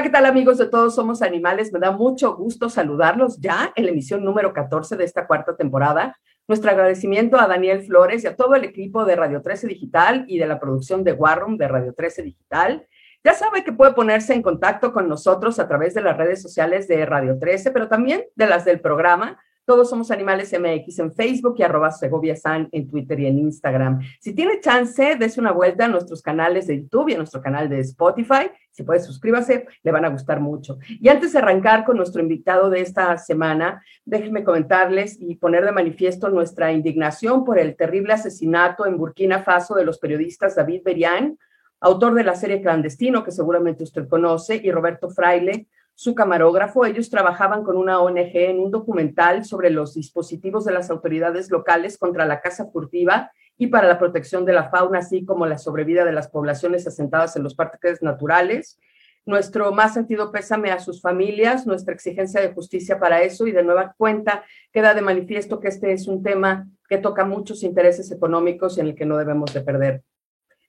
Hola, ¿qué tal amigos de Todos Somos Animales? Me da mucho gusto saludarlos ya en la emisión número 14 de esta cuarta temporada. Nuestro agradecimiento a Daniel Flores y a todo el equipo de Radio 13 Digital y de la producción de Warroom de Radio 13 Digital. Ya sabe que puede ponerse en contacto con nosotros a través de las redes sociales de Radio 13, pero también de las del programa todos somos Animales MX en Facebook y arroba Segovia San en Twitter y en Instagram. Si tiene chance, dése una vuelta a nuestros canales de YouTube y a nuestro canal de Spotify. Si puede, suscríbase, le van a gustar mucho. Y antes de arrancar con nuestro invitado de esta semana, déjenme comentarles y poner de manifiesto nuestra indignación por el terrible asesinato en Burkina Faso de los periodistas David Berian, autor de la serie Clandestino, que seguramente usted conoce, y Roberto Fraile, su camarógrafo. Ellos trabajaban con una ONG en un documental sobre los dispositivos de las autoridades locales contra la caza furtiva y para la protección de la fauna, así como la sobrevida de las poblaciones asentadas en los parques naturales. Nuestro más sentido pésame a sus familias, nuestra exigencia de justicia para eso y de nueva cuenta queda de manifiesto que este es un tema que toca muchos intereses económicos en el que no debemos de perder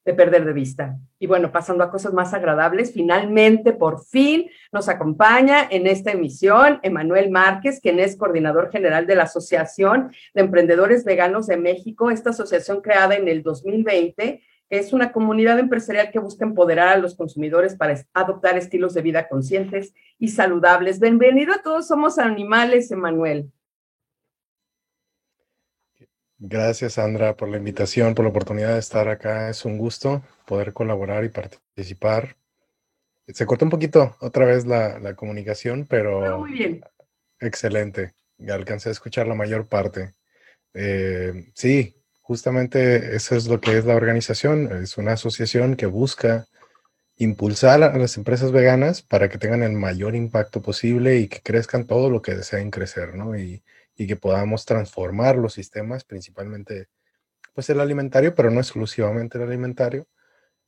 de perder de vista. Y bueno, pasando a cosas más agradables, finalmente, por fin, nos acompaña en esta emisión Emanuel Márquez, quien es coordinador general de la Asociación de Emprendedores Veganos de México, esta asociación creada en el 2020 es una comunidad empresarial que busca empoderar a los consumidores para adoptar estilos de vida conscientes y saludables. Bienvenido a todos, somos animales, Emanuel. Gracias, Sandra, por la invitación, por la oportunidad de estar acá. Es un gusto poder colaborar y participar. Se cortó un poquito otra vez la, comunicación, pero muy bien. excelente. Alcancé a escuchar la mayor parte. Eh, sí, justamente eso es lo que es la organización. Es una asociación que busca impulsar a las empresas veganas para que tengan el mayor impacto posible y que crezcan todo lo que deseen crecer, ¿no? Y, y que podamos transformar los sistemas, principalmente pues el alimentario, pero no exclusivamente el alimentario,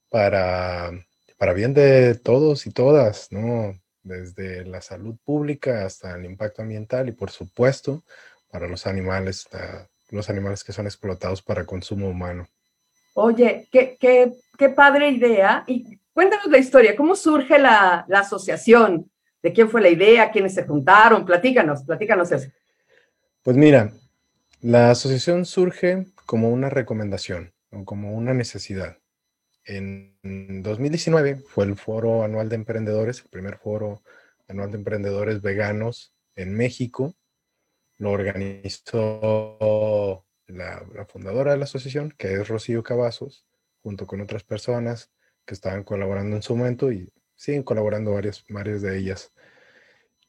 para, para bien de todos y todas, ¿no? Desde la salud pública hasta el impacto ambiental y por supuesto para los animales, los animales que son explotados para consumo humano. Oye, qué, qué, qué padre idea. Y cuéntanos la historia, ¿cómo surge la, la asociación? ¿De quién fue la idea? ¿Quiénes se juntaron? Platícanos, platícanos eso. Pues mira, la asociación surge como una recomendación o como una necesidad. En 2019 fue el foro anual de emprendedores, el primer foro anual de emprendedores veganos en México. Lo organizó la, fundadora de la asociación, que es Rocío Cavazos, junto con otras personas que estaban colaborando en su momento y siguen colaborando varias, varias de ellas.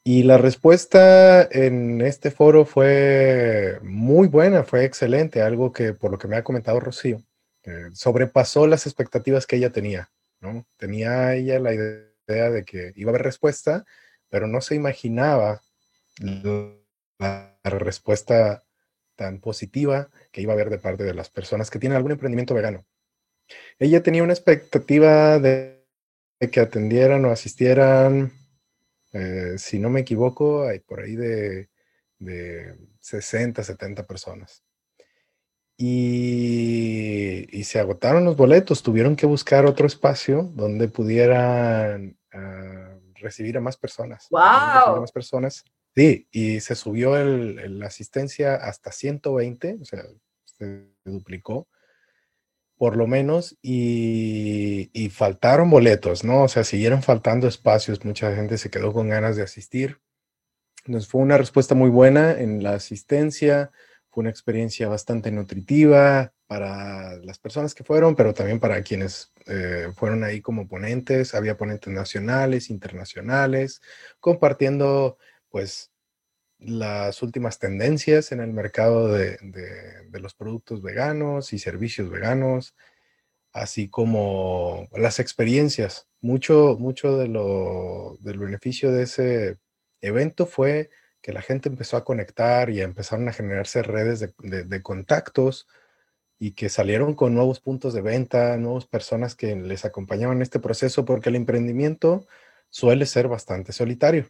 Y la respuesta en este foro fue muy buena, fue excelente, algo que por lo que me ha comentado Rocío, eh, sobrepasó las expectativas que ella tenía, ¿no? Tenía ella la idea de que iba a haber respuesta, pero no se imaginaba la, respuesta tan positiva que iba a haber de parte de las personas que tienen algún emprendimiento vegano. Ella tenía una expectativa de que atendieran o asistieran eh, si no me equivoco, hay por ahí de, 60, 70 personas. Y, se agotaron los boletos, tuvieron que buscar otro espacio donde pudieran ah, recibir a más personas. ¡Wow! más personas. Sí, y se subió la asistencia hasta 120, o sea, se duplicó por lo menos, y, faltaron boletos, ¿no? O sea, siguieron faltando espacios, mucha gente se quedó con ganas de asistir. Nos fue una respuesta muy buena en la asistencia, fue una experiencia bastante nutritiva para las personas que fueron, pero también para quienes eh, fueron ahí como ponentes. Había ponentes nacionales, internacionales, compartiendo pues las últimas tendencias en el mercado de, los productos veganos y servicios veganos, así como las experiencias. Mucho, mucho de lo, del beneficio de ese evento fue que la gente empezó a conectar y empezaron a generarse redes de, contactos y que salieron con nuevos puntos de venta, nuevas personas que les acompañaban en este proceso, porque el emprendimiento suele ser bastante solitario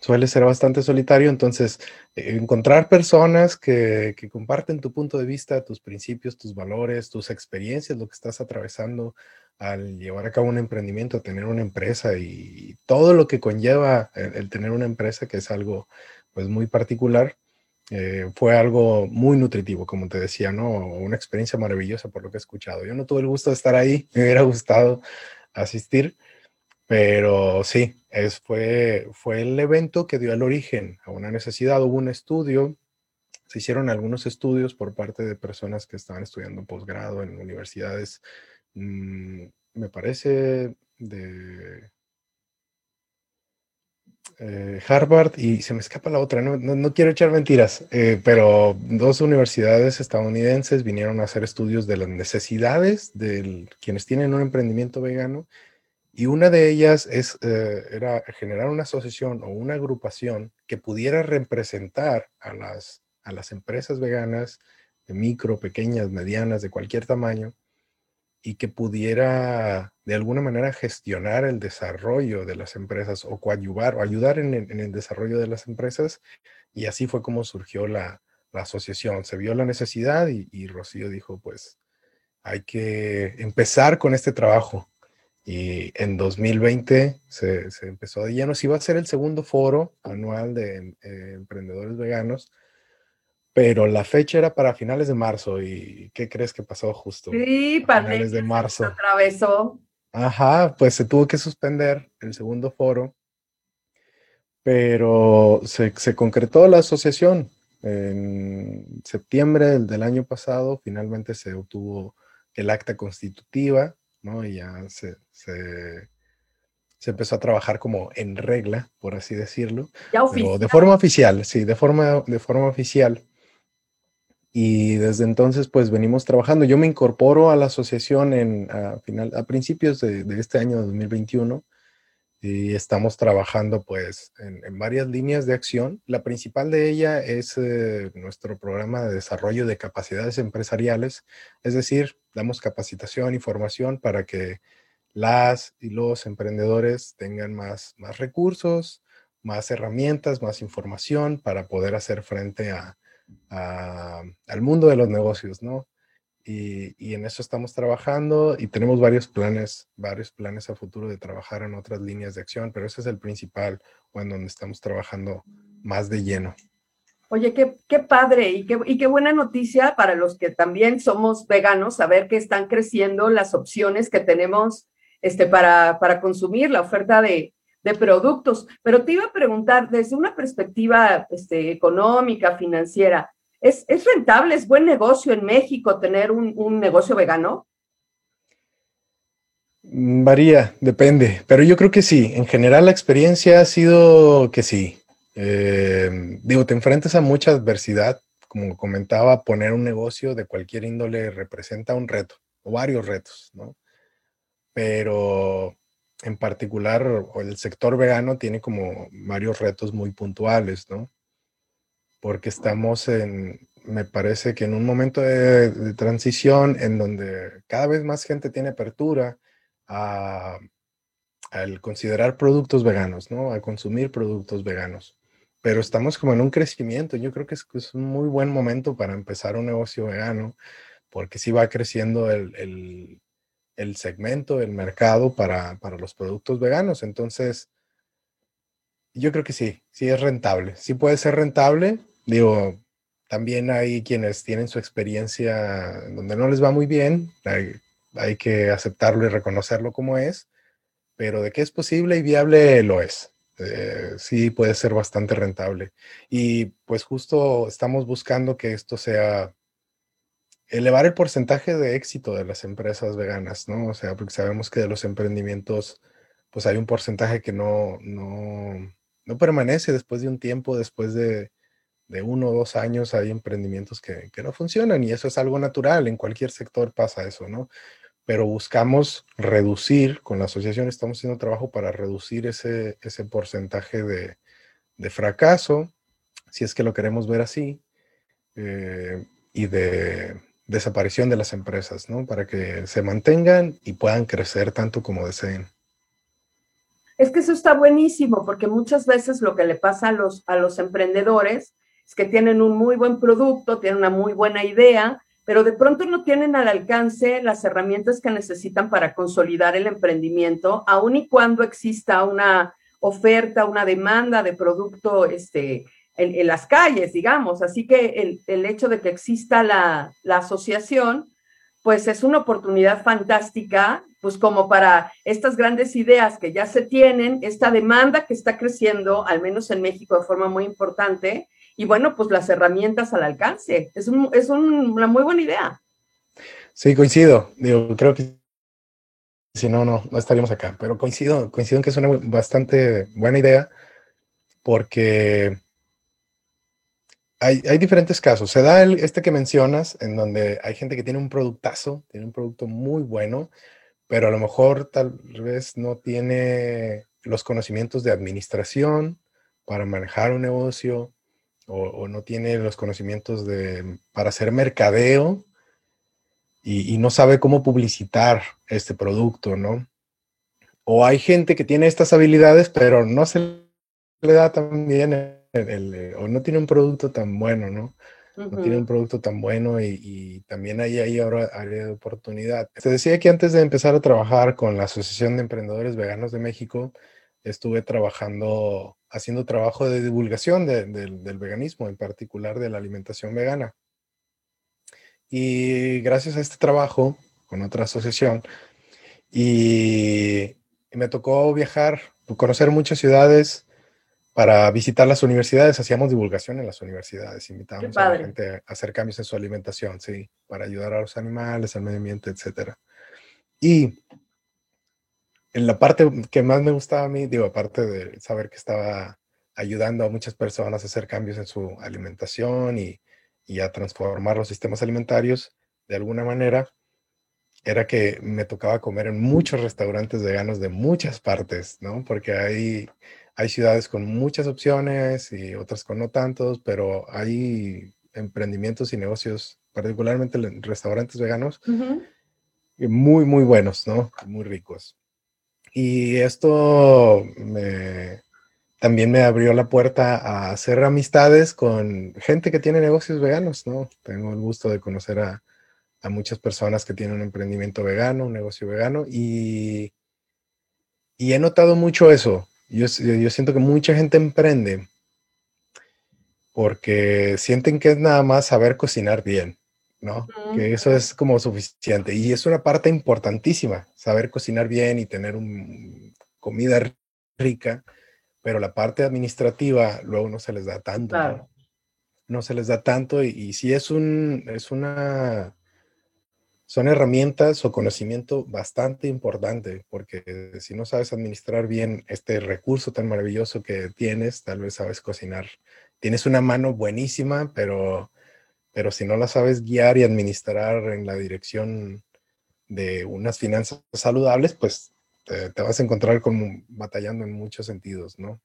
suele ser bastante solitario, entonces eh, encontrar personas que, comparten tu punto de vista, tus principios, tus valores, tus experiencias, lo que estás atravesando, al llevar a cabo un emprendimiento, tener una empresa y todo lo que conlleva el, tener una empresa, que es algo pues muy particular, eh, fue algo muy nutritivo, como te decía, ¿no? Una experiencia maravillosa por lo que he escuchado. Yo no tuve el gusto de estar ahí, me hubiera gustado asistir, pero sí, fue, fue el evento que dio el origen a una necesidad. Hubo un estudio, se hicieron algunos estudios por parte de personas que estaban estudiando posgrado en universidades Mm, me parece de eh, Harvard y se me escapa la otra, no, quiero echar mentiras, eh, pero dos universidades estadounidenses vinieron a hacer estudios de las necesidades de quienes tienen un emprendimiento vegano y una de ellas es, eh, era generar una asociación o una agrupación que pudiera representar a las, a las empresas veganas de micro, pequeñas, medianas, de cualquier tamaño, y que pudiera de alguna manera gestionar el desarrollo de las empresas o coadyuvar o ayudar en el, desarrollo de las empresas. Y así fue como surgió la, asociación. Se vio la necesidad y, Rocío dijo, pues hay que empezar con este trabajo. Y en 2020 se, se empezó de lleno. Se iba a ser el segundo foro anual de eh, emprendedores veganos pero la fecha era para finales de marzo y ¿qué crees que pasó justo? Sí, para finales de marzo. Atravesó. Ajá, pues se tuvo que suspender el segundo foro, pero se, concretó la asociación. En septiembre del, año pasado finalmente se obtuvo el acta constitutiva, ¿no? Y ya se, se, empezó a trabajar como en regla, por así decirlo. Ya oficial. de forma oficial, sí, de forma, de forma oficial. Y desde entonces, pues venimos trabajando. Yo me incorporo a la asociación en, a, final, a principios de, este año 2021 y estamos trabajando pues en, varias líneas de acción. La principal de ella es eh, nuestro programa de desarrollo de capacidades empresariales, es decir, damos capacitación y formación para que las y los emprendedores tengan más, más recursos, más herramientas, más información para poder hacer frente a, al mundo de los negocios, ¿no? Y, en eso estamos trabajando y tenemos varios planes, varios planes a futuro de trabajar en otras líneas de acción, pero ese es el principal o en donde estamos trabajando más de lleno. Oye, qué, qué padre y qué, y qué buena noticia para los que también somos veganos, saber que están creciendo las opciones que tenemos este, para, para consumir, la oferta de, de productos. Pero te iba a preguntar, desde una perspectiva este, económica, financiera, ¿es, rentable, es buen negocio en México tener un, negocio vegano? Mm, varía, depende, pero yo creo que sí. En general la experiencia ha sido que sí. Eh, digo, te enfrentas a mucha adversidad. Como comentaba, poner un negocio de cualquier índole representa un reto o varios retos, ¿no? Pero en particular, el sector vegano tiene como varios retos muy puntuales, ¿no? Porque estamos en, me parece que en un momento de, transición en donde cada vez más gente tiene apertura a, al considerar productos veganos, ¿no? A consumir productos veganos. Pero estamos como en un crecimiento. Yo creo que es, es un muy buen momento para empezar un negocio vegano, porque sí va creciendo el el segmento, el mercado para, los productos veganos. Entonces, yo creo que sí, sí es rentable. Sí puede ser rentable. Digo, también hay quienes tienen su experiencia donde no les va muy bien. Hay, que aceptarlo y reconocerlo como es. Pero de que es posible y viable, lo es. Eh, sí puede ser bastante rentable. Y pues justo estamos buscando que esto sea elevar el porcentaje de éxito de las empresas veganas, ¿no? O sea, porque sabemos que de los emprendimientos, pues hay un porcentaje que no, no, no permanece después de un tiempo, después de, de uno o dos años, hay emprendimientos que, que, no funcionan y eso es algo natural, en cualquier sector pasa eso, ¿no? Pero buscamos reducir, con la asociación estamos haciendo trabajo para reducir ese, ese porcentaje de, de fracaso, si es que lo queremos ver así, eh, y de, desaparición de las empresas, ¿no? Para que se mantengan y puedan crecer tanto como deseen. Es que eso está buenísimo, porque muchas veces lo que le pasa a los, a los emprendedores es que tienen un muy buen producto, tienen una muy buena idea, pero de pronto no tienen al alcance las herramientas que necesitan para consolidar el emprendimiento, aun y cuando exista una oferta, una demanda de producto este, en, las calles, digamos. Así que el, hecho de que exista la, la asociación, pues es una oportunidad fantástica, pues como para estas grandes ideas que ya se tienen, esta demanda que está creciendo, al menos en México de forma muy importante, y bueno, pues las herramientas al alcance. Es, es una muy buena idea. Sí, coincido. Digo, creo que si no, no, no estaríamos acá, pero coincido, coincido en que es una bastante buena idea porque hay, diferentes casos. Se da el, este que mencionas, en donde hay gente que tiene un productazo, tiene un producto muy bueno, pero a lo mejor tal vez no tiene los conocimientos de administración para manejar un negocio o, no tiene los conocimientos de, para hacer mercadeo y, y, no sabe cómo publicitar este producto, ¿no? O hay gente que tiene estas habilidades, pero no se le da tan bien eh, o no tiene un producto tan bueno, ¿no? No tiene un producto tan bueno y, también hay ahí ahora área de oportunidad. Te decía que antes de empezar a trabajar con la Asociación de Emprendedores Veganos de México, estuve trabajando, haciendo trabajo de divulgación del veganismo, en particular de la alimentación vegana. Y gracias a este trabajo con otra asociación, y me tocó viajar, conocer muchas ciudades, para visitar las universidades, hacíamos divulgación en las universidades, invitábamos a la gente a hacer cambios en su alimentación, sí, para ayudar a los animales, al medio ambiente, etc. Y en la parte que más me gustaba a mí, digo, aparte de saber que estaba ayudando a muchas personas a hacer cambios en su alimentación y, y a transformar los sistemas alimentarios de alguna manera, era que me tocaba comer en muchos restaurantes veganos de muchas partes, ¿no? Porque hay hay ciudades con muchas opciones y otras con no tantos, pero hay emprendimientos y negocios, particularmente restaurantes veganos, muy, muy buenos, ¿no? Muy ricos. Y esto también me abrió la puerta a hacer amistades con gente que tiene negocios veganos, ¿no? Tengo el gusto de conocer a, muchas personas que tienen un emprendimiento vegano, un negocio vegano, y, y he notado mucho eso, yo, siento que mucha gente emprende porque sienten que es nada más saber cocinar bien, ¿no? Que eso es como suficiente. Y es una parte importantísima, saber cocinar bien y tener un, comida rica, pero la parte administrativa luego no se les da tanto. ¿no? se les da tanto y, y si es, un, es una son herramientas o conocimiento bastante importante, porque si no sabes administrar bien este recurso tan maravilloso que tienes, tal vez sabes cocinar. Tienes una mano buenísima, pero, pero si no la sabes guiar y administrar en la dirección de unas finanzas saludables, pues te, vas a encontrar como batallando en muchos sentidos, ¿no?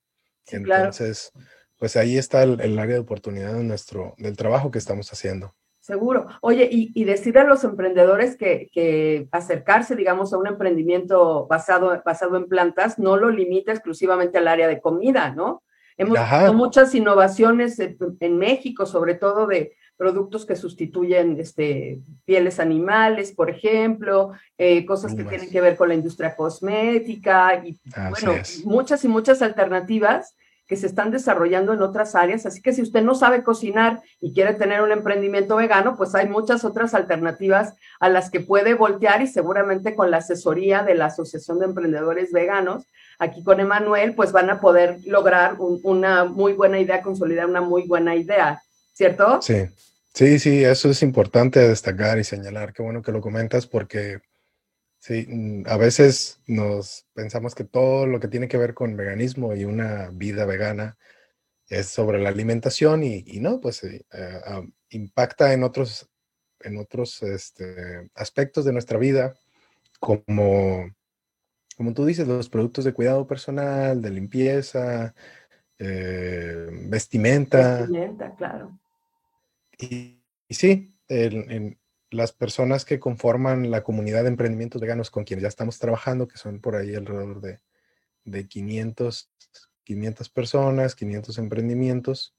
Entonces, pues ahí está el, el, área de oportunidad de nuestro, del trabajo que estamos haciendo. Seguro. Oye, y, y decir a los emprendedores que, acercarse, digamos, a un emprendimiento basado, basado en plantas no lo limita exclusivamente al área de comida, ¿no? Hemos visto muchas innovaciones en, México, sobre todo de productos que sustituyen este, pieles animales, por ejemplo, eh, cosas que tienen que ver con la industria cosmética y, bueno, muchas y muchas alternativas que se están desarrollando en otras áreas. Así que si usted no sabe cocinar y quiere tener un emprendimiento vegano, pues hay muchas otras alternativas a las que puede voltear y seguramente con la asesoría de la Asociación de Emprendedores Veganos, aquí con Emanuel, pues van a poder lograr una muy buena idea, consolidar una muy buena idea, ¿cierto? Sí, sí, sí, eso es importante destacar y señalar. Qué bueno que lo comentas porque Sí, mm, a veces nos pensamos que todo lo que tiene que ver con veganismo y una vida vegana es sobre la alimentación y, no, pues eh, ah, impacta en otros, en otros este, aspectos de nuestra vida, como, como tú dices, los productos de cuidado personal, de limpieza, eh, vestimenta. Vestimenta, claro. Y, sí, en, las personas que conforman la comunidad de emprendimientos veganos con quienes ya estamos trabajando, que son por ahí alrededor de, de 500, 500 personas, 500 emprendimientos,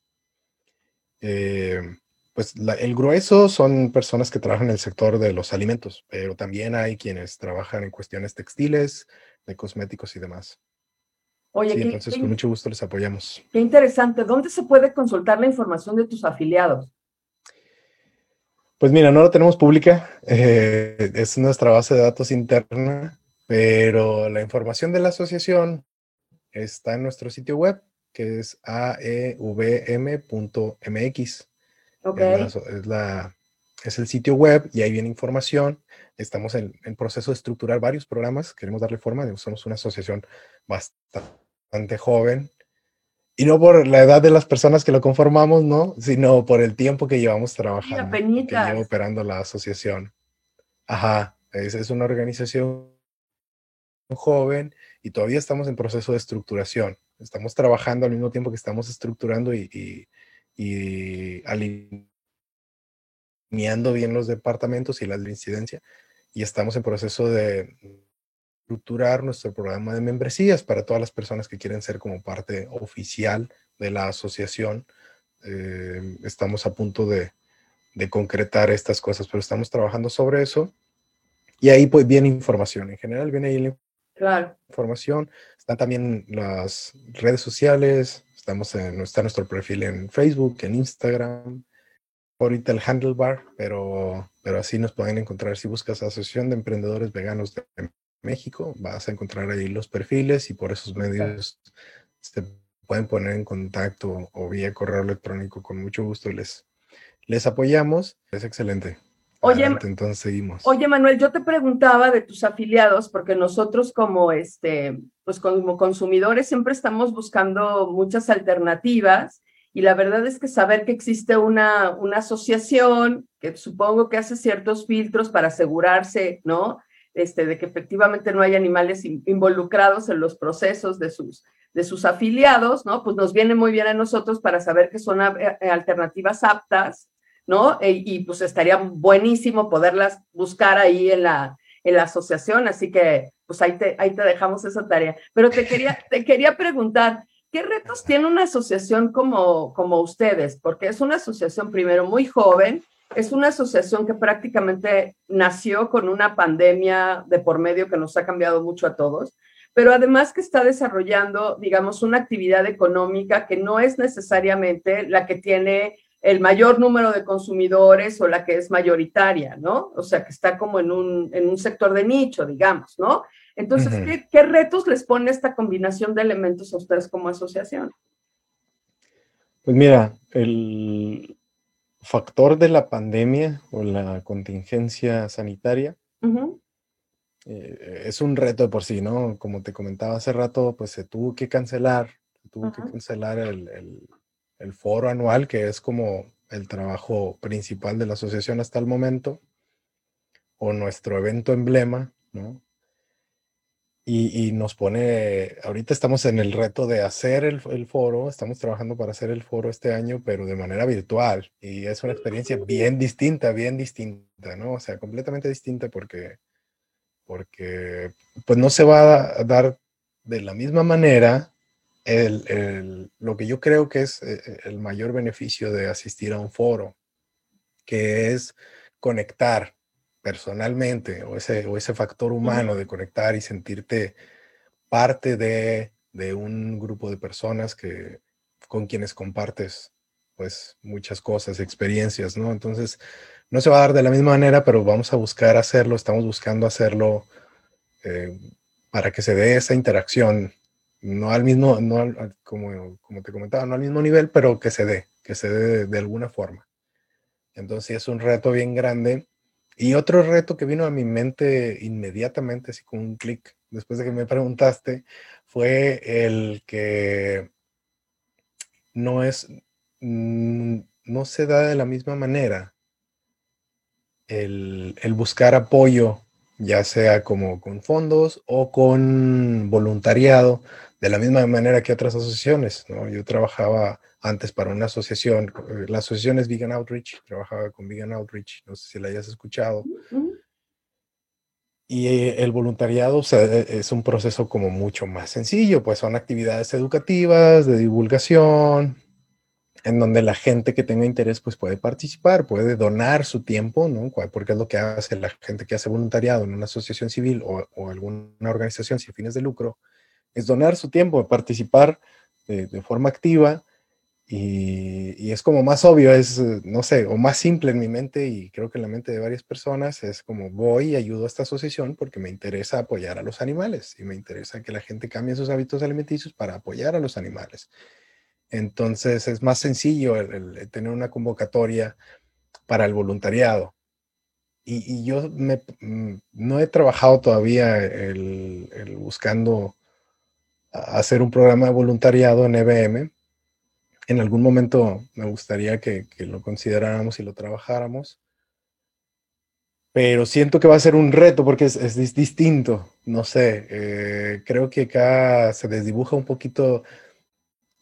eh, pues el grueso son personas que trabajan en el sector de los alimentos, pero también hay quienes trabajan en cuestiones textiles, de cosméticos y demás. Oye, sí, entonces con mucho gusto les apoyamos. Qué interesante. ¿Dónde se puede consultar la información de tus afiliados? Pues mira, no la tenemos pública, eh, es nuestra base de datos interna, pero la información de la asociación está en nuestro sitio web, que es aevm.mx. Es, la, es, el sitio web y ahí viene información. Estamos en, proceso de estructurar varios programas, queremos darle forma, somos una asociación bastante joven, y no por la edad de las personas que lo conformamos, ¿no? Sino por el tiempo que llevamos trabajando, que lleva operando la asociación. Ajá, es, es una organización joven y todavía estamos en proceso de estructuración. Estamos trabajando al mismo tiempo que estamos estructurando y, y, y alineando bien los departamentos y las de incidencia. Y estamos en proceso de estructurar nuestro programa de membresías para todas las personas que quieren ser como parte oficial de la asociación. Eh, estamos a punto de, de, concretar estas cosas, pero estamos trabajando sobre eso. Y ahí pues viene información. En general viene ahí la claro. información. Están también las redes sociales. Estamos en, está nuestro perfil en Facebook, en Instagram. Ahorita el handlebar, pero, pero así nos pueden encontrar si buscas Asociación de Emprendedores Veganos de México, vas a encontrar ahí los perfiles y por esos medios se pueden poner en contacto o vía correo electrónico con mucho gusto les, les apoyamos. Es excelente. Oye, entonces seguimos. Oye, Manuel, yo te preguntaba de tus afiliados, porque nosotros como este, pues como consumidores siempre estamos buscando muchas alternativas y la verdad es que saber que existe una, una asociación que supongo que hace ciertos filtros para asegurarse, ¿no? Este, de que efectivamente no hay animales involucrados en los procesos de sus, de sus afiliados, ¿no? Pues nos viene muy bien a nosotros para saber que son eh, eh, alternativas aptas, ¿no? E, y pues estaría buenísimo poderlas buscar ahí en la, en la asociación, así que pues ahí te, ahí te dejamos esa tarea. Pero te quería, te quería preguntar, ¿qué retos tiene una asociación como, como ustedes? Porque es una asociación primero muy joven, es una asociación que prácticamente nació con una pandemia de por medio que nos ha cambiado mucho a todos, pero además que está desarrollando, digamos, una actividad económica que no es necesariamente la que tiene el mayor número de consumidores o la que es mayoritaria, ¿no? O sea, que está como en un, en un sector de nicho, digamos, ¿no? Entonces, ¿qué, ¿qué retos les pone esta combinación de elementos a ustedes como asociación? Pues mira, el, factor de la pandemia o la contingencia sanitaria eh, es un reto de por sí, ¿no? Como te comentaba hace rato, pues se tuvo que cancelar, se tuvo que cancelar el, el, foro anual, que es como el trabajo principal de la asociación hasta el momento, o nuestro evento emblema, ¿no? Y, nos pone, ahorita estamos en el reto de hacer el, foro, estamos trabajando para hacer el foro este año, pero de manera virtual. Y es una experiencia bien distinta, bien distinta, ¿no? O sea, completamente distinta porque, porque pues no se va a dar de la misma manera el, lo que yo creo que es eh, eh, el mayor beneficio de asistir a un foro, que es conectar personalmente o ese, o ese factor humano de conectar y sentirte parte de, de, un grupo de personas que, con quienes compartes pues muchas cosas, experiencias, ¿no? Entonces, no se va a dar de la misma manera, pero vamos a buscar hacerlo, estamos buscando hacerlo eh, para que se dé esa interacción, no al mismo, no como, como te comentaba, no al mismo nivel, pero que se dé, que se dé de, de alguna forma. Entonces es un reto bien grande y otro reto que vino a mi mente inmediatamente, así con un clic, después de que me preguntaste, fue el que no es, mm, no se da de la misma manera el, el buscar apoyo, ya sea como con fondos o con voluntariado, de la misma manera que otras asociaciones. ¿no? Yo trabajaba antes para una asociación, eh, la asociación es Vegan Outreach, trabajaba con Vegan Outreach, no sé si la hayas escuchado. Y eh, el voluntariado e, es un proceso como mucho más sencillo, pues son actividades educativas, de divulgación, en donde la gente que tenga interés pues puede participar, puede donar su tiempo, ¿no? Porque es lo que hace la gente que hace voluntariado en una asociación civil o, alguna organización sin fines de lucro, es donar su tiempo, participar de, forma activa y, es como más obvio, es, no sé, o más simple en mi mente y creo que en la mente de varias personas es como voy y ayudo a esta asociación porque me interesa apoyar a los animales y me interesa que la gente cambie sus hábitos alimenticios para apoyar a los animales. Entonces es más sencillo tener una convocatoria para el voluntariado. Y, yo mm, no he trabajado todavía el, buscando hacer un programa de voluntariado en EBM. En algún momento me gustaría que, lo consideráramos y lo trabajáramos. Pero siento que va a ser un reto porque es, distinto. No sé, eh, creo que acá se desdibuja un poquito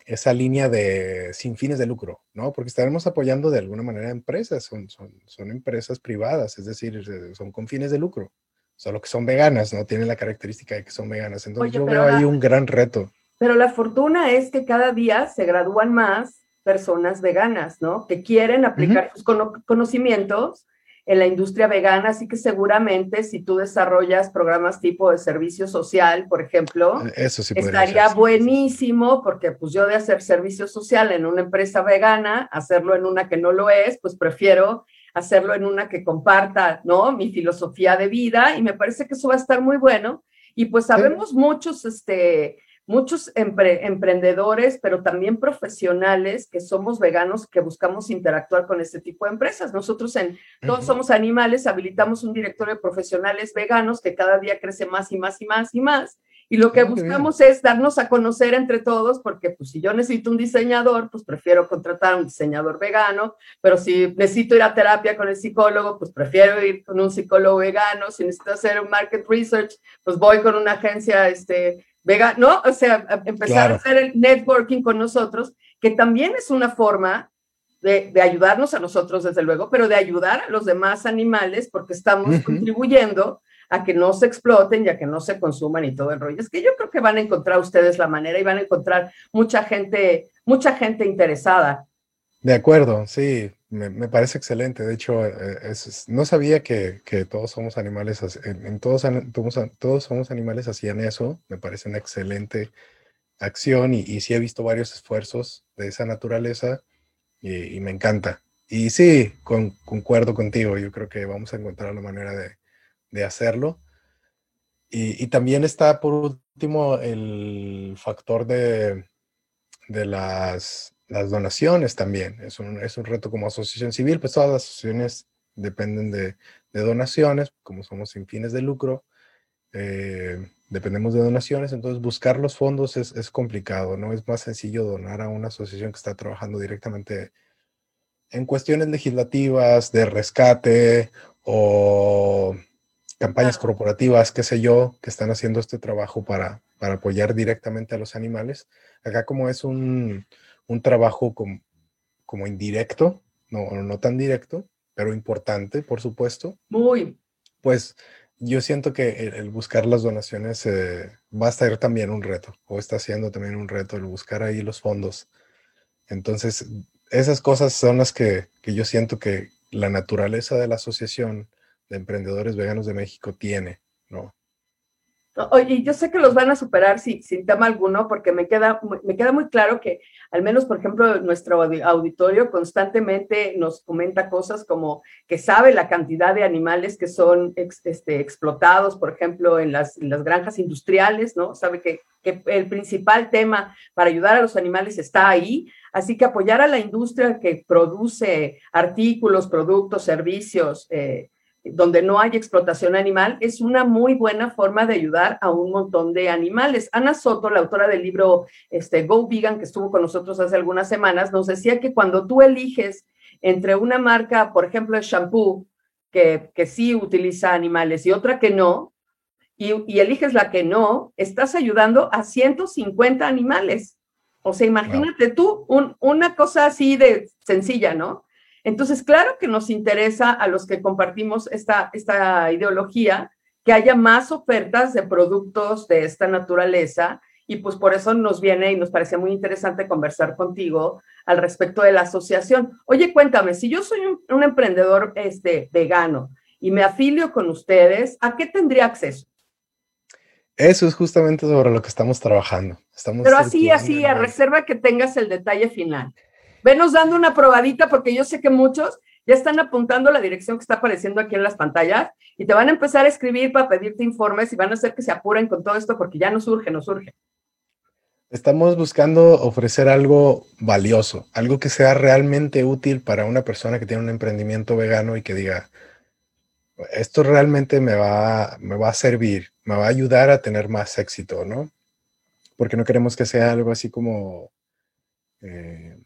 esa línea de sin fines de lucro, ¿no? Porque estaremos apoyando de alguna manera empresas, son, son, son empresas privadas, es decir, son con fines de lucro, solo que son veganas, ¿no? Tienen la característica de que son veganas. Entonces yo veo ahí un gran reto. Pero la fortuna es que cada día se gradúan más personas veganas, ¿no? Que quieren aplicar sus conocimientos en la industria vegana, así que seguramente si tú desarrollas programas tipo de servicio social, por ejemplo, eh, Eso estaría buenísimo porque pues yo de hacer servicio social en una empresa vegana, hacerlo en una que no lo es, pues prefiero hacerlo en una que comparta, ¿no? Mi filosofía de vida y me parece que eso va a estar muy bueno. Y pues sabemos muchos, este, muchos emprendedores, pero también profesionales que somos veganos que buscamos interactuar con este tipo de empresas. Nosotros en Todos Somos Animales habilitamos un directorio de profesionales veganos que cada día crece más y más y más y más. Y lo que ah, buscamos es darnos a conocer entre todos, porque pues si yo necesito un diseñador, pues prefiero contratar a un diseñador vegano, pero si necesito ir a terapia con el psicólogo, pues prefiero ir con un psicólogo vegano, si necesito hacer un market research, pues voy con una agencia este, Vega, ¿no? O sea, empezar a hacer el networking con nosotros, que también es una forma de, ayudarnos a nosotros, desde luego, pero de ayudar a los demás animales, porque estamos contribuyendo a que no se exploten y a que no se consuman y todo el rollo. Es que yo creo que van a encontrar ustedes la manera y van a encontrar mucha gente, mucha gente interesada. De acuerdo, sí, me, parece excelente. De hecho, eh, no sabía que, todos somos animales, en, todos, todos, somos animales hacían eso. Me parece una excelente acción y, sí he visto varios esfuerzos de esa naturaleza y, me encanta. Y sí, concuerdo contigo. Yo creo que vamos a encontrar la manera de, hacerlo. Y, también está, por último, el factor de, de las las donaciones también. Es un, es un reto como asociación civil, pues todas las asociaciones dependen de, donaciones, como somos sin fines de lucro, eh, dependemos de donaciones, entonces buscar los fondos es, es, complicado, ¿no? Es más sencillo donar a una asociación que está trabajando directamente en cuestiones legislativas, de rescate o campañas corporativas, qué sé yo, que están haciendo este trabajo para, para apoyar directamente a los animales. Acá como es un, un trabajo como, como indirecto, no, no tan directo, pero importante, por supuesto. Muy. Pues yo siento que el, buscar las donaciones eh, va a ser también un reto, o está siendo también un reto el buscar ahí los fondos. Entonces, esas cosas son las que, que yo siento que la naturaleza de la Asociación de Emprendedores Veganos de México tiene, ¿no? Oye, yo sé que los van a superar sin, sin tema alguno, porque me queda, me queda muy claro que, al menos, por ejemplo, nuestro auditorio constantemente nos comenta cosas como que sabe la cantidad de animales que son este, explotados, por ejemplo, en las, las, granjas industriales, ¿no? Sabe que, que, el principal tema para ayudar a los animales está ahí. Así que apoyar a la industria que produce artículos, productos, servicios, eh, donde no hay explotación animal, es una muy buena forma de ayudar a un montón de animales. Ana Soto, la autora del libro este, Go Vegan, que estuvo con nosotros hace algunas semanas, nos decía que cuando tú eliges entre una marca, por ejemplo, de shampoo, que, que sí utiliza animales y otra que no, y, eliges la que no, estás ayudando a 150 animales. O sea, imagínate tú una cosa así de sencilla, ¿no? Entonces, claro que nos interesa a los que compartimos esta, esta ideología que haya más ofertas de productos de esta naturaleza y pues por eso nos viene y nos parece muy interesante conversar contigo al respecto de la asociación. Oye, cuéntame, si yo soy un, emprendedor este, vegano y me afilio con ustedes, ¿a qué tendría acceso? Eso es justamente sobre lo que estamos trabajando. Estamos Pero así, así, a reserva que tengas el detalle final. Venos dando una probadita porque yo sé que muchos ya están apuntando la dirección que está apareciendo aquí en las pantallas y te van a empezar a escribir para pedirte informes y van a hacer que se apuren con todo esto porque ya nos urge, nos urge. Estamos buscando ofrecer algo valioso, algo que sea realmente útil para una persona que tiene un emprendimiento vegano y que diga, esto realmente me va, me va a servir, me va a ayudar a tener más éxito, ¿no? Porque no queremos que sea algo así como, eh,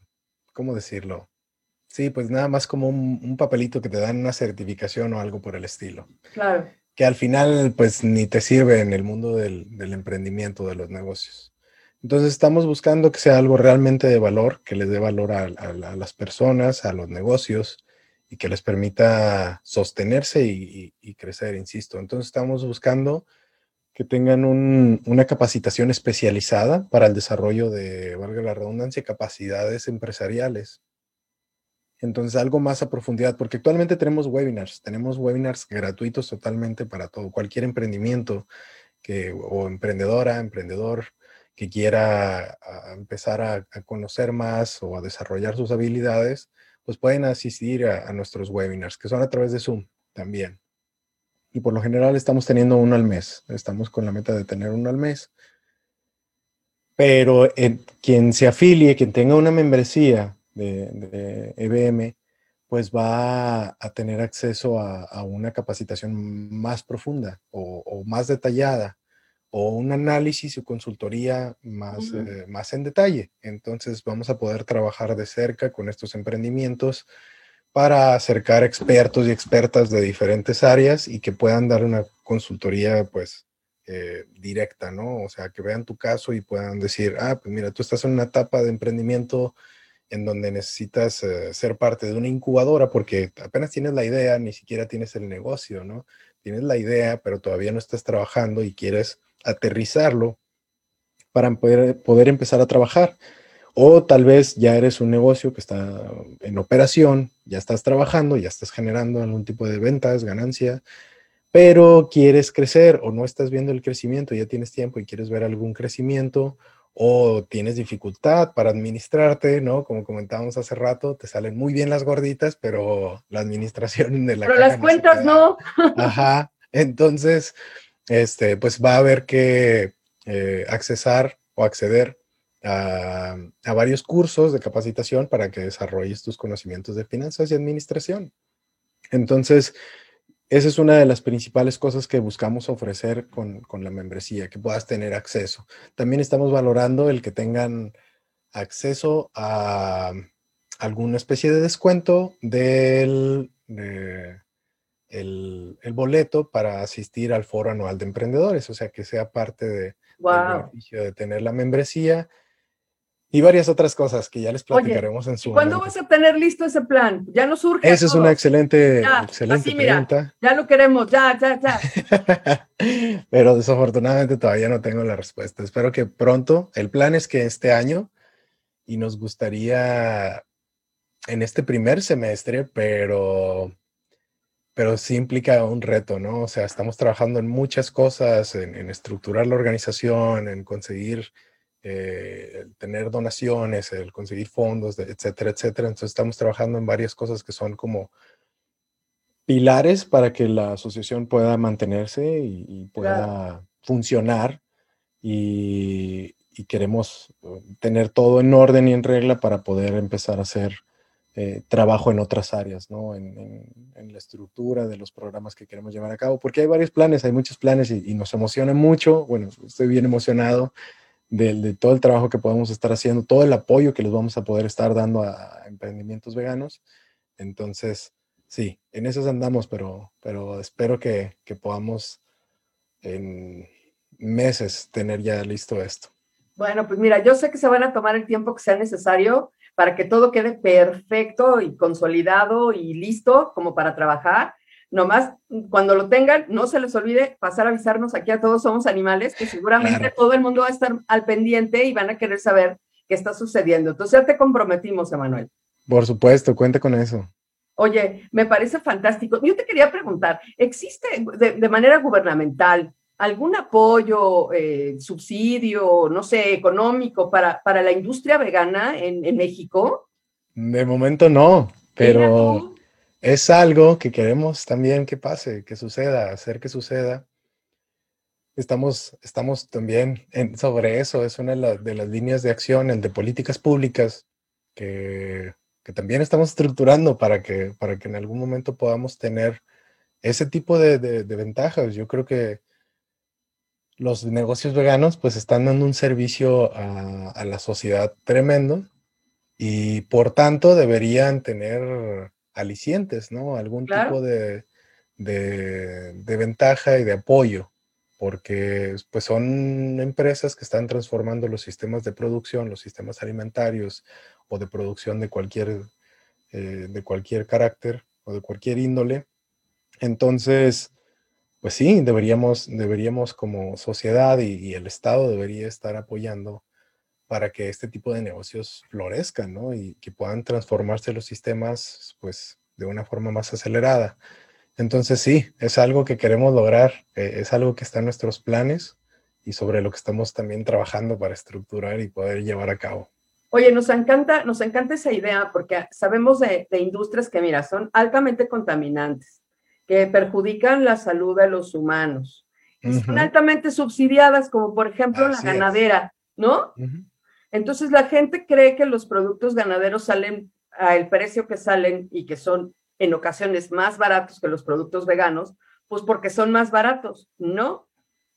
¿cómo decirlo? Sí, pues nada más como un, papelito que te dan una certificación o algo por el estilo. Claro. Que al final, pues ni te sirve en el mundo del, emprendimiento, de los negocios. Entonces estamos buscando que sea algo realmente de valor, que les dé valor a, las personas, a los negocios y que les permita sostenerse y, crecer, insisto. Entonces estamos buscando que tengan una capacitación especializada para el desarrollo de, valga la redundancia, capacidades empresariales entonces, algo más a profundidad, porque actualmente tenemos webinars, tenemos webinars gratuitos totalmente para todo, cualquier emprendimiento que, o emprendedora, emprendedor que quiera empezar a, conocer más o a desarrollar sus habilidades, pues pueden asistir a, nuestros webinars, que son a través de Zoom también. Y por lo general estamos teniendo uno al mes, estamos con la meta de tener uno al mes. Pero quien se afilie, quien tenga una membresía de, EBM, pues va a tener acceso a, una capacitación más profunda o, más detallada o un análisis o consultoría más, eh, más en detalle. Entonces vamos a poder trabajar de cerca con estos emprendimientos para acercar expertos y expertas de diferentes áreas y que puedan dar una consultoría pues eh, directa, ¿no? O sea, que vean tu caso y puedan decir, ah, pues mira, tú estás en una etapa de emprendimiento en donde necesitas eh, ser parte de una incubadora porque apenas tienes la idea, ni siquiera tienes el negocio, ¿no? Tienes la idea, pero todavía no estás trabajando y quieres aterrizarlo para poder, poder empezar a trabajar. O tal vez ya eres un negocio que está en operación, ya estás trabajando, ya estás generando algún tipo de ventas, ganancia, pero quieres crecer o no estás viendo el crecimiento, ya tienes tiempo y quieres ver algún crecimiento o tienes dificultad para administrarte, ¿no? Como comentábamos hace rato, te salen muy bien las gorditas, pero la administración de la... Pero las cuentas no. Ajá. Entonces, este, pues va a haber que eh, accesar o acceder a, a, varios cursos de capacitación para que desarrolles tus conocimientos de finanzas y administración. Entonces, esa es una de las principales cosas que buscamos ofrecer con, la membresía, que puedas tener acceso. También estamos valorando el que tengan acceso a alguna especie de descuento del el, boleto para asistir al foro anual de emprendedores, o sea, que sea parte de, del beneficio de tener la membresía y varias otras cosas que ya les platicaremos en su ¿Cuándo vas a tener listo ese plan? Ya nos surge. Esa es una excelente, excelente pregunta. ya lo queremos, ya, ya, ya. Pero desafortunadamente todavía no tengo la respuesta. Espero que pronto. El plan es que este año y nos gustaría en este primer semestre, pero pero sí implica un reto, ¿no? O sea, estamos trabajando en muchas cosas, en, en estructurar la organización, en conseguir eh, el tener donaciones, el conseguir fondos, etcétera, etcétera. Entonces estamos trabajando en varias cosas que son como pilares para que la asociación pueda mantenerse y, pueda funcionar y, queremos uh, tener todo en orden y en regla para poder empezar a hacer eh, trabajo en otras áreas, ¿no? En, la estructura de los programas que queremos llevar a cabo, porque hay varios planes, hay muchos planes y, y nos emociona mucho. Bueno, estoy bien emocionado de, todo el trabajo que podemos estar haciendo, todo el apoyo que les vamos a poder estar dando a, emprendimientos veganos. Entonces, sí, en eso andamos, pero, pero espero que, que podamos en meses tener ya listo esto. Bueno, pues mira, yo sé que se van a tomar el tiempo que sea necesario para que todo quede perfecto y consolidado y listo como para trabajar, Nomás cuando lo tengan, no se les olvide pasar a avisarnos aquí a todos somos animales, que seguramente todo el mundo va a estar al pendiente y van a querer saber qué está sucediendo. Entonces ya te comprometimos, Emanuel. Por supuesto, cuenta con eso. Oye, me parece fantástico. Yo te quería preguntar, ¿existe de, manera gubernamental algún apoyo, eh, subsidio, no sé, económico para, para la industria vegana en, en México? De momento no, pero es algo que queremos también que pase, que suceda, hacer que suceda. Estamos, estamos también en, sobre eso, es una de, las líneas de acción, el de políticas públicas, que, que, también estamos estructurando para que, para que en algún momento podamos tener ese tipo de, de, de ventajas. Yo creo que los negocios veganos pues están dando un servicio a, a la sociedad tremendo y por tanto deberían tener alicientes, ¿no? Algún tipo de, de, ventaja y de apoyo, porque pues son empresas que están transformando los sistemas de producción, los sistemas alimentarios o de producción de cualquier, eh, de cualquier carácter o de cualquier índole. Entonces, pues sí, deberíamos, deberíamos como sociedad y el Estado debería estar apoyando para que este tipo de negocios florezcan, ¿no? Y que puedan transformarse los sistemas, pues, de una forma más acelerada. Entonces, sí, es algo que queremos lograr, eh, es algo que está en nuestros planes y sobre lo que estamos también trabajando para estructurar y poder llevar a cabo. Oye, nos encanta, nos encanta esa idea porque sabemos de, industrias que, mira, son altamente contaminantes, que perjudican la salud de los humanos, son altamente subsidiadas, como por ejemplo la ganadera, ¿no? Entonces la gente cree que los productos ganaderos salen al precio que salen y que son en ocasiones más baratos que los productos veganos, pues porque son más baratos. No,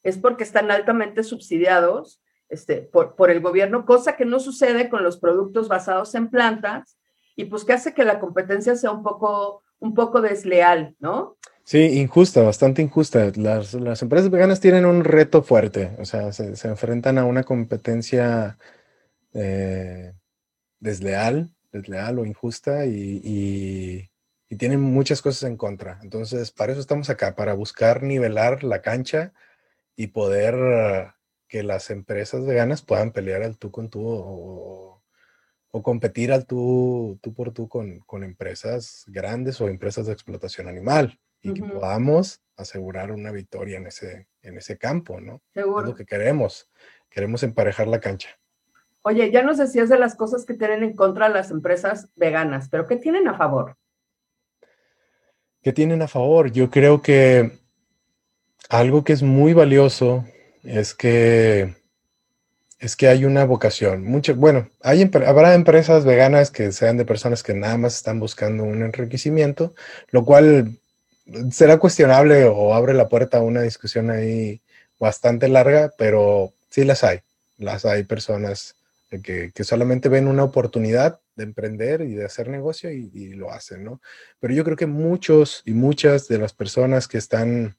es porque están altamente subsidiados este, por, por el gobierno, cosa que no sucede con los productos basados en plantas y pues que hace que la competencia sea un poco, un poco desleal, ¿no? Sí, injusta, bastante injusta. Las, las empresas veganas tienen un reto fuerte, o sea, se, se enfrentan a una competencia eh, desleal, desleal o injusta y, tienen muchas cosas en contra. Entonces, para eso estamos acá, para buscar nivelar la cancha y poder que las empresas veganas puedan pelear al tú con tú o, competir al tú, tú por tú con, empresas grandes o empresas de explotación animal y que podamos asegurar una victoria en ese, en ese campo, ¿no? Es lo que queremos. Queremos emparejar la cancha. Oye, ya nos decías de las cosas que tienen en contra las empresas veganas, pero ¿qué tienen a favor? ¿Qué tienen a favor? Yo creo que algo que es muy valioso es que es que hay una vocación. Mucho, bueno, hay, habrá empresas veganas que sean de personas que nada más están buscando un enriquecimiento, lo cual será cuestionable o abre la puerta a una discusión ahí bastante larga, pero sí las hay. Las hay personas que, solamente ven una oportunidad de emprender y de hacer negocio y, lo hacen, ¿no? Pero yo creo que muchos y muchas de las personas que están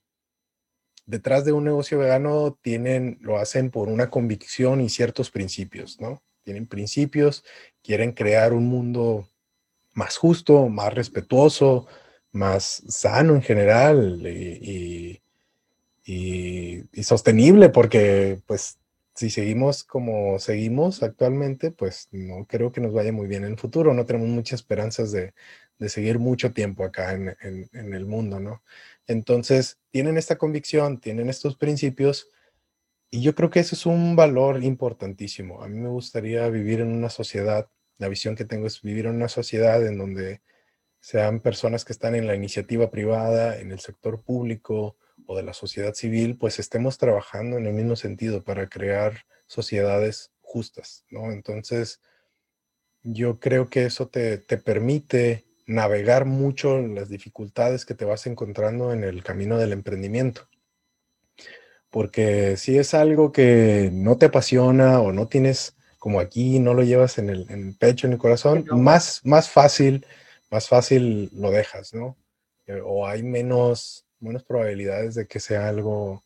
detrás de un negocio vegano tienen, lo hacen por una convicción y ciertos principios, ¿no? Tienen principios, quieren crear un mundo más justo, más respetuoso, más sano en general y, y, y sostenible, porque pues si seguimos como seguimos actualmente, pues no creo que nos vaya muy bien en el futuro. No tenemos muchas esperanzas de, seguir mucho tiempo acá en, el mundo, ¿no? Entonces, tienen esta convicción, tienen estos principios, y yo creo que eso es un valor importantísimo. A mí me gustaría vivir en una sociedad, la visión que tengo es vivir en una sociedad en donde sean personas que están en la iniciativa privada, en el sector público, o de la sociedad civil, pues estemos trabajando en el mismo sentido para crear sociedades justas, ¿no? Entonces, yo creo que eso te, permite navegar mucho las dificultades que te vas encontrando en el camino del emprendimiento. Porque si es algo que no te apasiona o no tienes como aquí, no lo llevas en el, pecho, en el corazón, más, más fácil, más fácil lo dejas, ¿no? Eh, o hay menos, menos probabilidades de que sea algo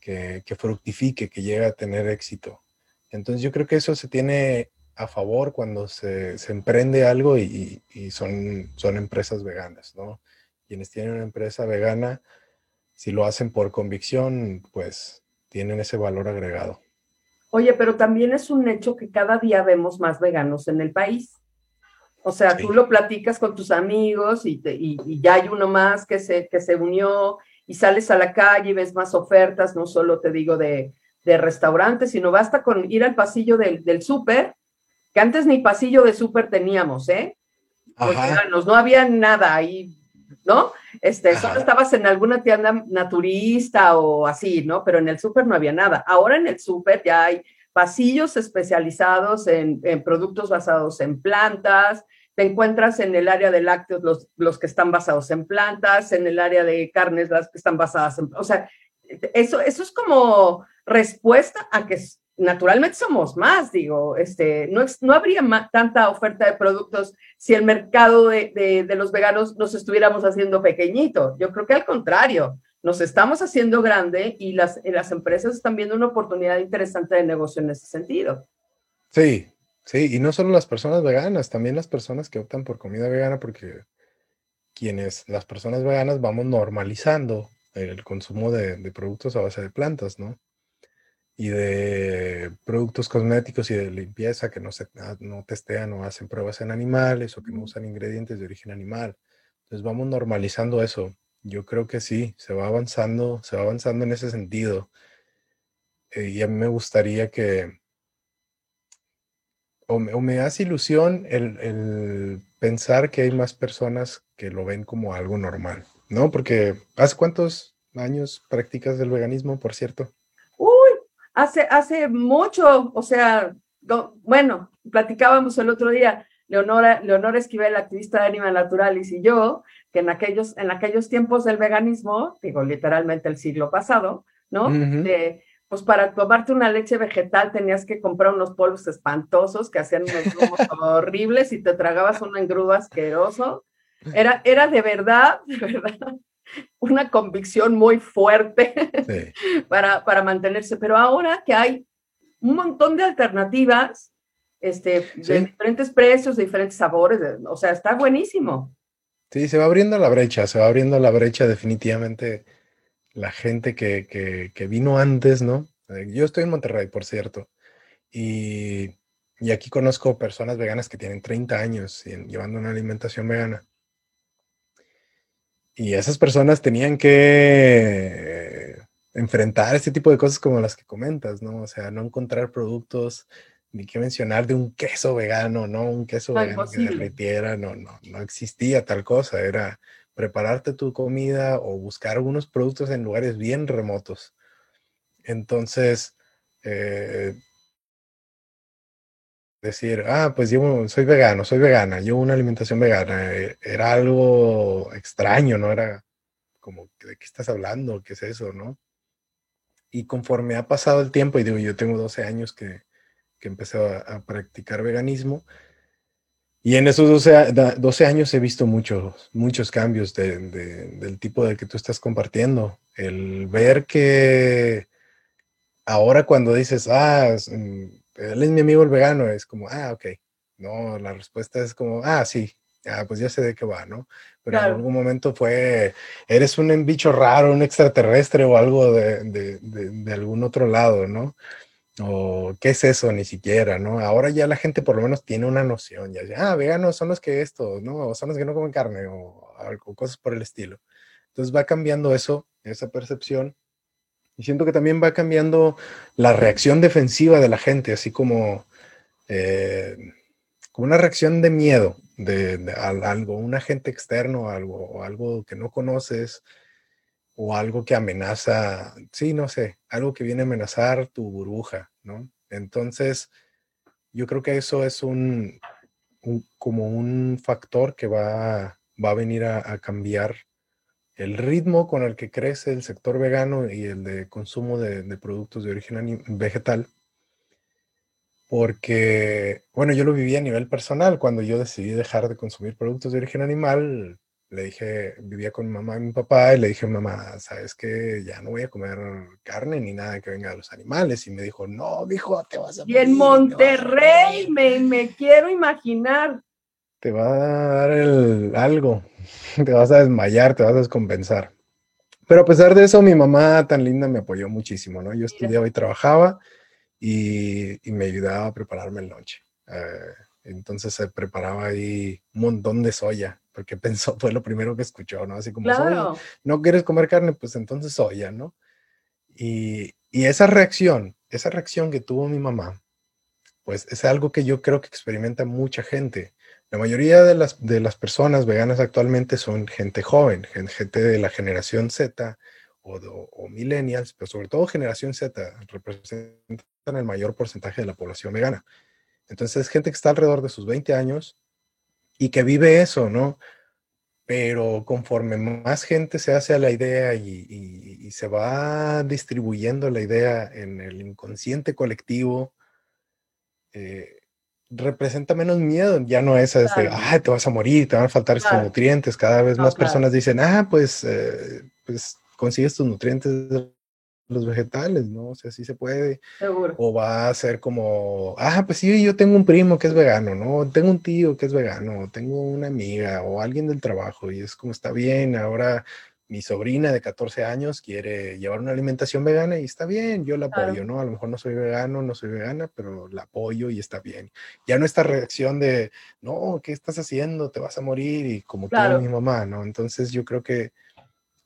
que, fructifique, que llegue a tener éxito. Entonces yo creo que eso se tiene a favor cuando se, emprende algo y, son, son empresas veganas, ¿no? quienes tienen una empresa vegana, si lo hacen por convicción, pues tienen ese valor agregado. Oye, pero también es un hecho que cada día vemos más veganos en el país. O sea, tú lo platicas con tus amigos y, y, ya hay uno más que se, que se unió y sales a la calle y ves más ofertas, no solo te digo de, de restaurantes, sino basta con ir al pasillo del, del súper, que antes ni pasillo de súper teníamos, ¿eh? no había nada ahí, ¿no? Este, solo estabas en alguna tienda naturista o así, ¿no? Pero en el súper no había nada. Ahora en el súper ya hay pasillos especializados en, en, productos basados en plantas, te encuentras en el área de lácteos los, los que están basados en plantas, en el área de carnes las que están basadas en, o sea, eso, eso es como respuesta a que naturalmente somos más, digo, este, no, no habría tanta oferta de productos si el mercado de, de, los veganos nos estuviéramos haciendo pequeñito. Yo creo que al contrario, nos estamos haciendo grande y las, las empresas están viendo una oportunidad interesante de negocio en ese sentido. Sí, Sí, y no solo las personas veganas, también las personas que optan por comida vegana, porque quienes, las personas veganas, vamos normalizando el consumo de, productos a base de plantas, ¿no? Y de productos cosméticos y de limpieza que no, se, ah, no testean o hacen pruebas en animales o que no usan ingredientes de origen animal. Entonces vamos normalizando eso. Yo creo que sí, se va avanzando, se va avanzando en ese sentido. Eh, y a mí me gustaría que, o me, hace ilusión el, pensar que hay más personas que lo ven como algo normal, ¿no? Porque ¿hace cuántos años practicas el veganismo, por cierto? Uy, hace, hace mucho, o sea, bueno, platicábamos el otro día, Leonora, Leonora Esquivel, activista de Animal Naturalis, y yo, que en aquellos, en aquellos tiempos del veganismo, digo literalmente el siglo pasado, ¿no? Pues para tomarte una leche vegetal tenías que comprar unos polvos espantosos que hacían unos grumos horribles y te tragabas un engrudo asqueroso. Era, era de verdad, de verdad, una convicción muy fuerte para, para mantenerse. Pero ahora que hay un montón de alternativas, este, de diferentes precios, de diferentes sabores, o sea, está buenísimo. Sí, se va abriendo la brecha, se va abriendo la brecha definitivamente la gente que, vino antes, ¿no? Eh, yo estoy en Monterrey, por cierto, y, aquí conozco personas veganas que tienen 30 años llevando una alimentación vegana. Y esas personas tenían que enfrentar este tipo de cosas como las que comentas, ¿no? O sea, no encontrar productos, ni que mencionar de un queso vegano, ¿no? Un queso vegano que derritiera, no, no, no existía tal cosa, era prepararte tu comida o buscar algunos productos en lugares bien remotos. Entonces, eh, decir, ah, pues yo soy vegano, soy vegana, llevo una alimentación vegana, eh, era algo extraño, ¿no? Era como, ¿de qué estás hablando? ¿Qué es eso, no? Y conforme ha pasado el tiempo, y digo, yo tengo 12 años que, que empecé a practicar veganismo, y en esos 12, años he visto muchos, muchos cambios del tipo de que tú estás compartiendo. El ver que ahora cuando dices, ah, mm, él es mi amigo el vegano, es como, ah, ok. No, la respuesta es como, ah, sí, ah, pues ya sé de qué va, ¿no? Pero en algún momento fue, eres un bicho raro, un extraterrestre o algo de, de algún otro lado, ¿no? O qué es eso, ni siquiera, ¿no? Ahora ya la gente por lo menos tiene una noción, ya, ah, veganos son los que esto, ¿no? O son los que no comen carne o, algo, cosas por el estilo. Entonces va cambiando eso, esa percepción, y siento que también va cambiando la reacción defensiva de la gente, así como, eh, como una reacción de miedo de, algo, un agente externo, algo, o algo que no conoces, o algo que amenaza, sí, no sé, algo que viene a amenazar tu burbuja, ¿no? Entonces, yo creo que eso es un, como un factor que va, va a venir a, cambiar el ritmo con el que crece el sector vegano y el de consumo de, de productos de origen vegetal. Porque, bueno, yo lo viví a nivel personal. Cuando yo decidí dejar de consumir productos de origen animal, le dije, vivía con mi mamá y mi papá, y le dije, mamá, sabes que ya no voy a comer carne ni nada que venga de los animales. Y me dijo, no, hijo, te vas a Y en Monterrey, me, me, quiero imaginar. Te va a dar el, algo. te vas a desmayar, te vas a descompensar. Pero a pesar de eso, mi mamá tan linda me apoyó muchísimo, ¿no? Yo estudiaba y trabajaba y, me ayudaba a prepararme el noche. Eh, entonces se preparaba ahí un montón de soya, porque pensó, fue lo primero que escuchó, ¿no? Así como, no quieres comer carne, pues entonces soya, ¿no? Y, y esa reacción, esa reacción que tuvo mi mamá, pues es algo que yo creo que experimenta mucha gente. La mayoría de las, de las personas veganas actualmente son gente joven, gente de la generación Z o, millennials, pero sobre todo generación Z, representan el mayor porcentaje de la población vegana. Entonces, es gente que está alrededor de sus 20 años y que vive eso, ¿no? Pero conforme más gente se hace a la idea y se va distribuyendo la idea en el inconsciente colectivo, eh, representa menos miedo, ya no es este, ah, te vas a morir, te van a faltar estos nutrientes, cada vez más personas dicen, ah, pues, eh, pues consigues tus nutrientes los vegetales, ¿no? O sea, sí se puede. O va a ser como, ah, pues sí, yo tengo un primo que es vegano, ¿no? Tengo un tío que es vegano, tengo una amiga o alguien del trabajo y es como está bien, ahora mi sobrina de 14 años quiere llevar una alimentación vegana y está bien, yo la apoyo, ¿no? A lo mejor no soy vegano, no soy vegana, pero la apoyo y está bien. Ya no esta reacción de, no, ¿qué estás haciendo? Te vas a morir y como claro. mi mamá, ¿no? Entonces yo creo que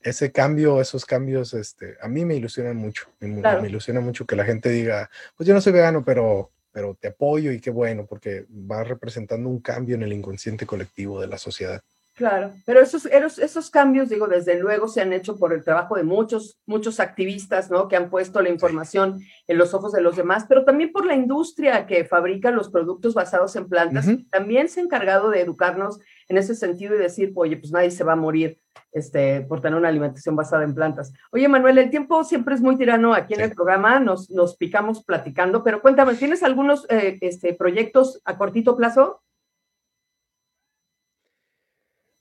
ese cambio, esos cambios, este, a mí me ilusionan mucho. Me, me ilusiona mucho que la gente diga, pues yo no soy vegano, pero, pero te apoyo y qué bueno, porque va representando un cambio en el inconsciente colectivo de la sociedad. Claro, pero esos, esos cambios, digo, desde luego se han hecho por el trabajo de muchos, muchos activistas, ¿no? Que han puesto la información en los ojos de los demás, pero también por la industria que fabrica los productos basados en plantas. También se ha encargado de educarnos en ese sentido y decir, oye, pues nadie se va a morir este, por tener una alimentación basada en plantas. Oye, Manuel, el tiempo siempre es muy tirano aquí en el programa, nos, nos picamos platicando, pero cuéntame, ¿tienes algunos eh, este, proyectos a cortito plazo?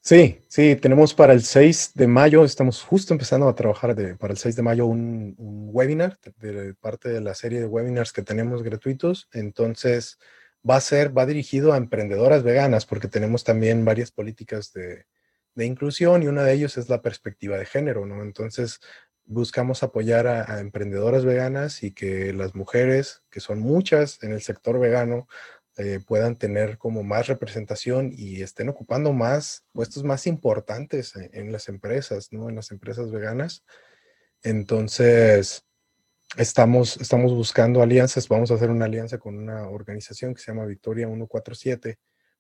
Sí, sí, tenemos para el 6 de mayo, estamos justo empezando a trabajar para el 6 de mayo un, webinar de, parte de la serie de webinars que tenemos gratuitos. Entonces, va a ser, va dirigido a emprendedoras veganas porque tenemos también varias políticas de, inclusión y una de ellos es la perspectiva de género, ¿no? Entonces, buscamos apoyar a emprendedoras veganas y que las mujeres, que son muchas en el sector vegano, eh, puedan tener como más representación y estén ocupando más puestos más importantes en, las empresas, ¿no? En las empresas veganas. Entonces, estamos, estamos buscando alianzas, vamos a hacer una alianza con una organización que se llama Victoria 147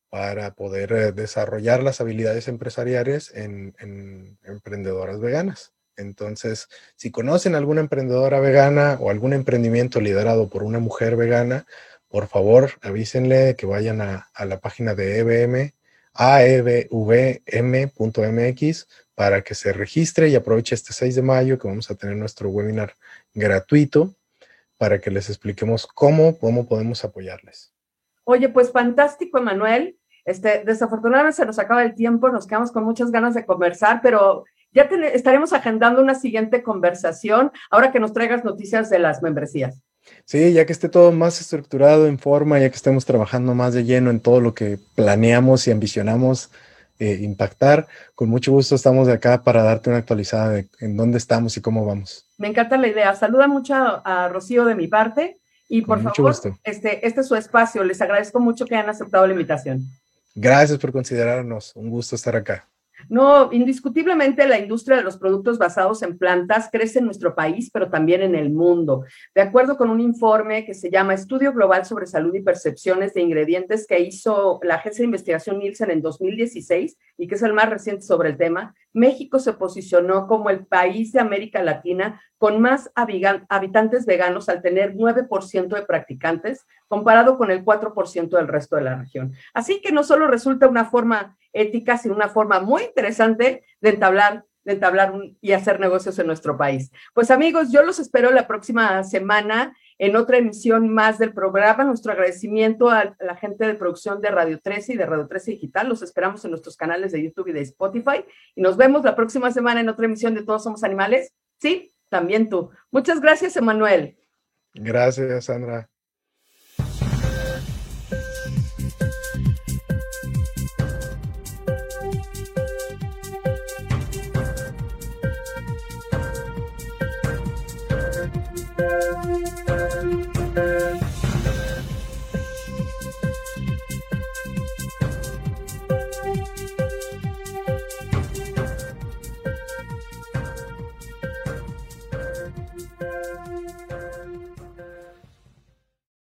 para poder eh, desarrollar las habilidades empresariales en, en emprendedoras veganas. Entonces, si conocen alguna emprendedora vegana o algún emprendimiento liderado por una mujer vegana, por favor avísenle que vayan a, la página de EBM, aebvm.mx, para que se registre y aproveche este 6 de mayo que vamos a tener nuestro webinar gratuito para que les expliquemos cómo, cómo podemos apoyarles. Oye, pues fantástico, Emanuel. Este, desafortunadamente se nos acaba el tiempo, nos quedamos con muchas ganas de conversar, pero ya estaremos agendando una siguiente conversación ahora que nos traigas noticias de las membresías. Sí, ya que esté todo más estructurado en forma, ya que estemos trabajando más de lleno en todo lo que planeamos y ambicionamos eh, impactar, con mucho gusto estamos de acá para darte una actualizada de en dónde estamos y cómo vamos. Me encanta la idea. Saluda mucho a, Rocío de mi parte y por favor, este, este es su espacio. Les agradezco mucho que hayan aceptado la invitación. Gracias por considerarnos. Un gusto estar acá. No, indiscutiblemente la industria de los productos basados en plantas crece en nuestro país, pero también en el mundo. De acuerdo con un informe que se llama Estudio Global sobre Salud y Percepciones de Ingredientes que hizo la Agencia de Investigación Nielsen en 2016 y que es el más reciente sobre el tema, México se posicionó como el país de América Latina con más habitantes veganos al tener 9% de practicantes, comparado con el 4% del resto de la región. Así que no solo resulta una forma ética, sino una forma muy interesante de entablar entablar y hacer negocios en nuestro país. Pues amigos, yo los espero la próxima semana en otra emisión más del programa. Nuestro agradecimiento a la gente de producción de Radio 13 y de Radio 13 Digital. Los esperamos en nuestros canales de YouTube y de Spotify. Y nos vemos la próxima semana en otra emisión de Todos Somos Animales. Sí, también tú. Muchas gracias, Emanuel. Gracias, Sandra.